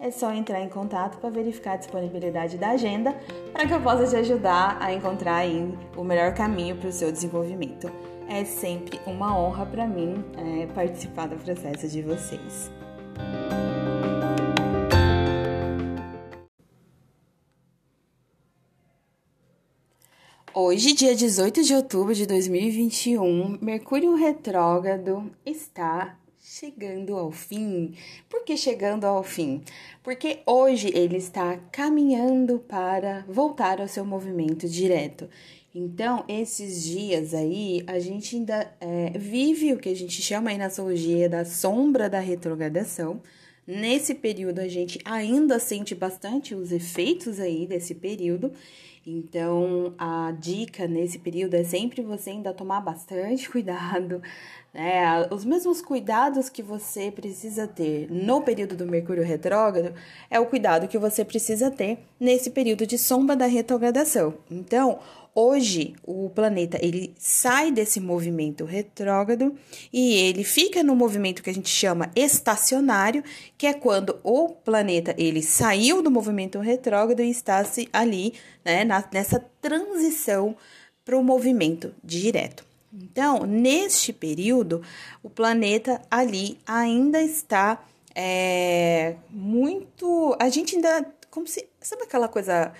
é só entrar em contato para verificar a disponibilidade da agenda para que eu possa te ajudar a encontrar o melhor caminho para o seu desenvolvimento. É sempre uma honra para mim é, participar do processo de vocês. Hoje, dia 18 de outubro de 2021, Mercúrio retrógrado está chegando ao fim. Por que chegando ao fim? Porque hoje ele está caminhando para voltar ao seu movimento direto. Então, esses dias aí, a gente ainda é, vive o que a gente chama aí na astrologia da sombra da retrogradação. Nesse período, a gente ainda sente bastante os efeitos aí desse período. Então, a dica nesse período é sempre você ainda tomar bastante cuidado, né? Os mesmos cuidados que você precisa ter no período do Mercúrio retrógrado é o cuidado que você precisa ter nesse período de sombra da retrogradação. Então, hoje o planeta ele sai desse movimento retrógrado e ele fica no movimento que a gente chama estacionário, que é quando o planeta ele saiu do movimento retrógrado e está se ali, né, nessa transição para o movimento direto. Então, neste período, o planeta ali ainda está é, muito. A gente ainda. Como se. Sabe aquela coisa.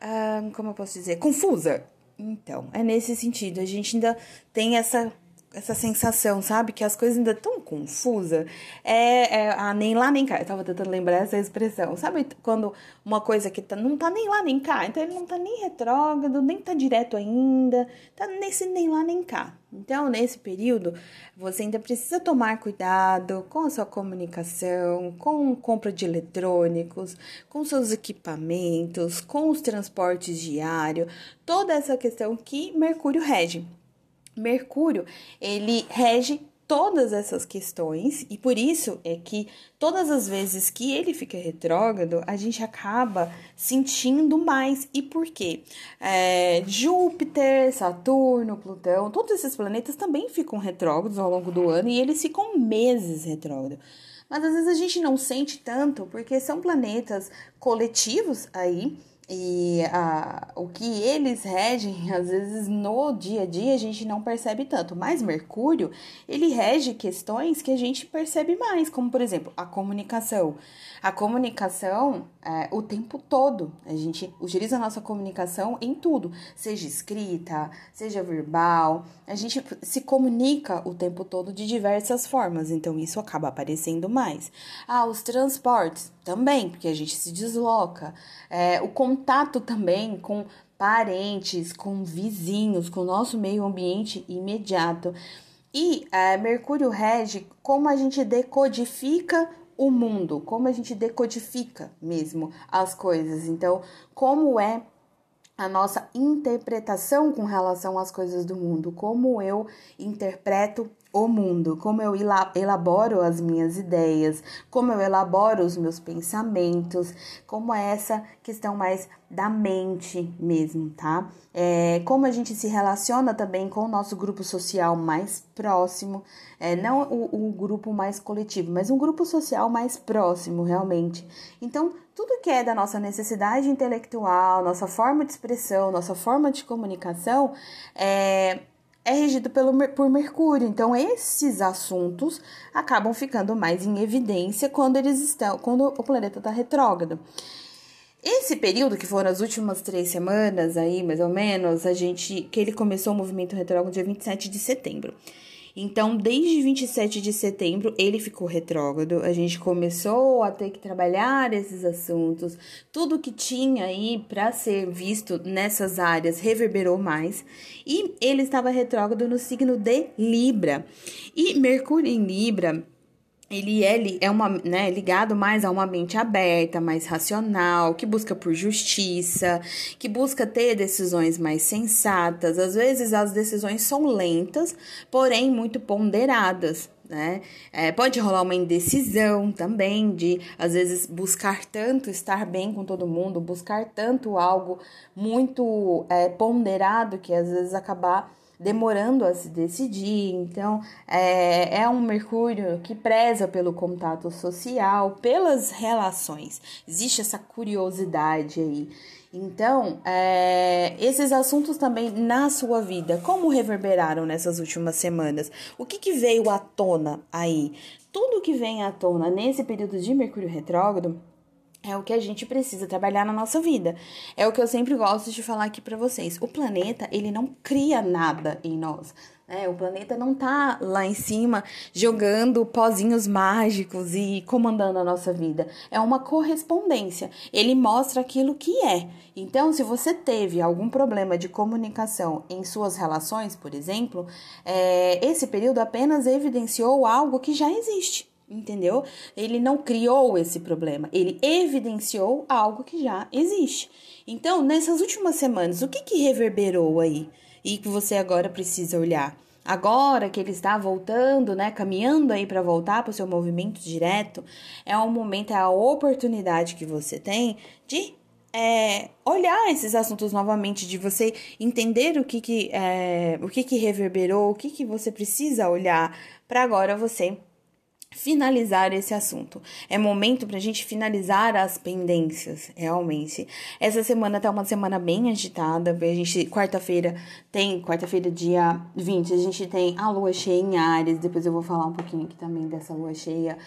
Ah, como eu posso dizer? Confusa. Então, é nesse sentido. A gente ainda tem essa essa sensação, sabe? Que as coisas ainda tão confusas. É, é ah, nem lá nem cá. Eu tava tentando lembrar essa expressão. Sabe quando uma coisa que tá, não tá nem lá nem cá? Então ele não tá nem retrógrado, nem tá direto ainda. Tá nesse nem lá nem cá. Então, nesse período, você ainda precisa tomar cuidado com a sua comunicação, com compra de eletrônicos, com seus equipamentos, com os transportes diários, toda essa questão que Mercúrio rege. Mercúrio, ele rege todas essas questões e por isso é que todas as vezes que ele fica retrógrado, a gente acaba sentindo mais. E por quê? É, Júpiter, Saturno, Plutão, todos esses planetas também ficam retrógrados ao longo do ano e eles ficam meses retrógrados. Mas às vezes a gente não sente tanto porque são planetas coletivos aí e a, o que eles regem, às vezes no dia a dia a gente não percebe tanto, mas Mercúrio, ele rege questões que a gente percebe mais, como por exemplo, a comunicação. A comunicação é, o tempo todo, a gente utiliza a nossa comunicação em tudo, seja escrita, seja verbal, a gente se comunica o tempo todo de diversas formas, então isso acaba aparecendo mais. Ah, os transportes também, porque a gente se desloca. É, o contato também com parentes, com vizinhos, com o nosso meio ambiente imediato. E é, Mercúrio rege como a gente decodifica o mundo, como a gente decodifica mesmo as coisas. Então, como é a nossa interpretação com relação às coisas do mundo, como eu interpreto o mundo, como eu elaboro as minhas ideias, como eu elaboro os meus pensamentos, como é essa questão mais da mente mesmo, tá? É, como a gente se relaciona também com o nosso grupo social mais próximo, é, não o, o grupo mais coletivo, mas um grupo social mais próximo, realmente. Então, tudo que é da nossa necessidade intelectual, nossa forma de expressão, nossa forma de comunicação, é, é regido pelo, por Mercúrio. Então, esses assuntos acabam ficando mais em evidência quando eles estão, quando o planeta está retrógrado. esse período, que foram as últimas três semanas aí, mais ou menos, a gente. que ele começou o movimento retrógrado dia 27 de setembro. Então, desde 27 de setembro, ele ficou retrógrado. A gente começou a ter que trabalhar esses assuntos. Tudo que tinha aí para ser visto nessas áreas reverberou mais. E ele estava retrógrado no signo de Libra. E Mercúrio em Libra ele é, é uma, né, ligado mais a uma mente aberta, mais racional, que busca por justiça, que busca ter decisões mais sensatas. Às vezes as decisões são lentas, porém muito ponderadas. Né? É, pode rolar uma indecisão também de, às vezes, buscar tanto estar bem com todo mundo, buscar tanto algo muito é, ponderado que às vezes acabar demorando a se decidir. Então, é, é um Mercúrio que preza pelo contato social, pelas relações. Existe essa curiosidade aí. Então, é, esses assuntos também na sua vida, como reverberaram nessas últimas semanas? O que, que veio à tona aí? Tudo que vem à tona nesse período de Mercúrio retrógrado é o que a gente precisa trabalhar na nossa vida. É o que eu sempre gosto de falar aqui para vocês. O planeta, ele não cria nada em nós. Né? O planeta não tá lá em cima jogando pozinhos mágicos e comandando a nossa vida. É uma correspondência. Ele mostra aquilo que é. Então, se você teve algum problema de comunicação em suas relações, por exemplo, é, esse período apenas evidenciou algo que já existe entendeu? Ele não criou esse problema, ele evidenciou algo que já existe. Então, nessas últimas semanas, o que, que reverberou aí e que você agora precisa olhar? Agora que ele está voltando, né, caminhando aí para voltar para o seu movimento direto, é o momento, é a oportunidade que você tem de é, olhar esses assuntos novamente, de você entender o que que, é, o que, que reverberou, o que, que você precisa olhar para agora você finalizar esse assunto. É momento para a gente finalizar as pendências, realmente. Essa semana tá uma semana bem agitada. A gente, quarta-feira, tem, quarta-feira, dia 20, a gente tem a lua cheia em Ares. Depois eu vou falar um pouquinho aqui também dessa lua cheia.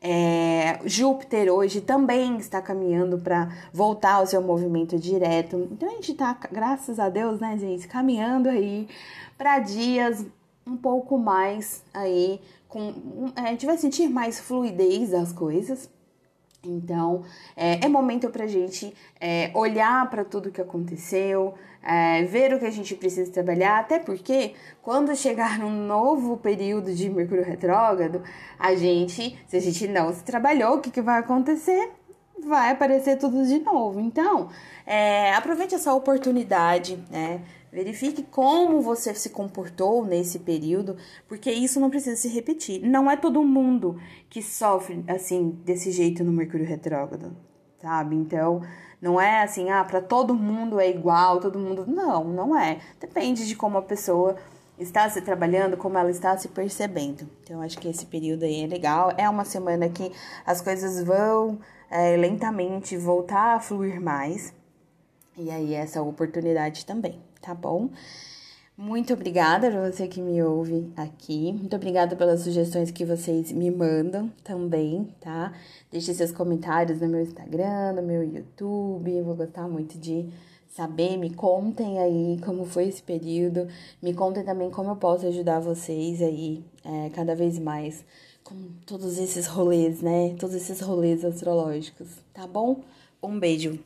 É, Júpiter hoje também está caminhando para voltar ao seu movimento direto. Então a gente tá, graças a Deus, né, gente, caminhando aí para dias um pouco mais aí com a gente vai sentir mais fluidez das coisas. Então, é, é momento para a gente é, olhar para tudo que aconteceu, é, ver o que a gente precisa trabalhar, até porque quando chegar num novo período de Mercúrio retrógrado, a gente, se a gente não se trabalhou, o que, que vai acontecer? Vai aparecer tudo de novo. Então, é, aproveite essa oportunidade, né? Verifique como você se comportou nesse período, porque isso não precisa se repetir. Não é todo mundo que sofre assim desse jeito no Mercúrio retrógrado, sabe? Então, não é assim, ah, para todo mundo é igual, todo mundo. Não, não é. Depende de como a pessoa está se trabalhando, como ela está se percebendo. Então, acho que esse período aí é legal. É uma semana que as coisas vão é, lentamente voltar a fluir mais. E aí, essa oportunidade também tá bom? Muito obrigada para você que me ouve aqui. Muito obrigada pelas sugestões que vocês me mandam também, tá? Deixe seus comentários no meu Instagram, no meu YouTube. Vou gostar muito de saber. Me contem aí como foi esse período. Me contem também como eu posso ajudar vocês aí é, cada vez mais com todos esses rolês, né? Todos esses rolês astrológicos, tá bom? Um beijo.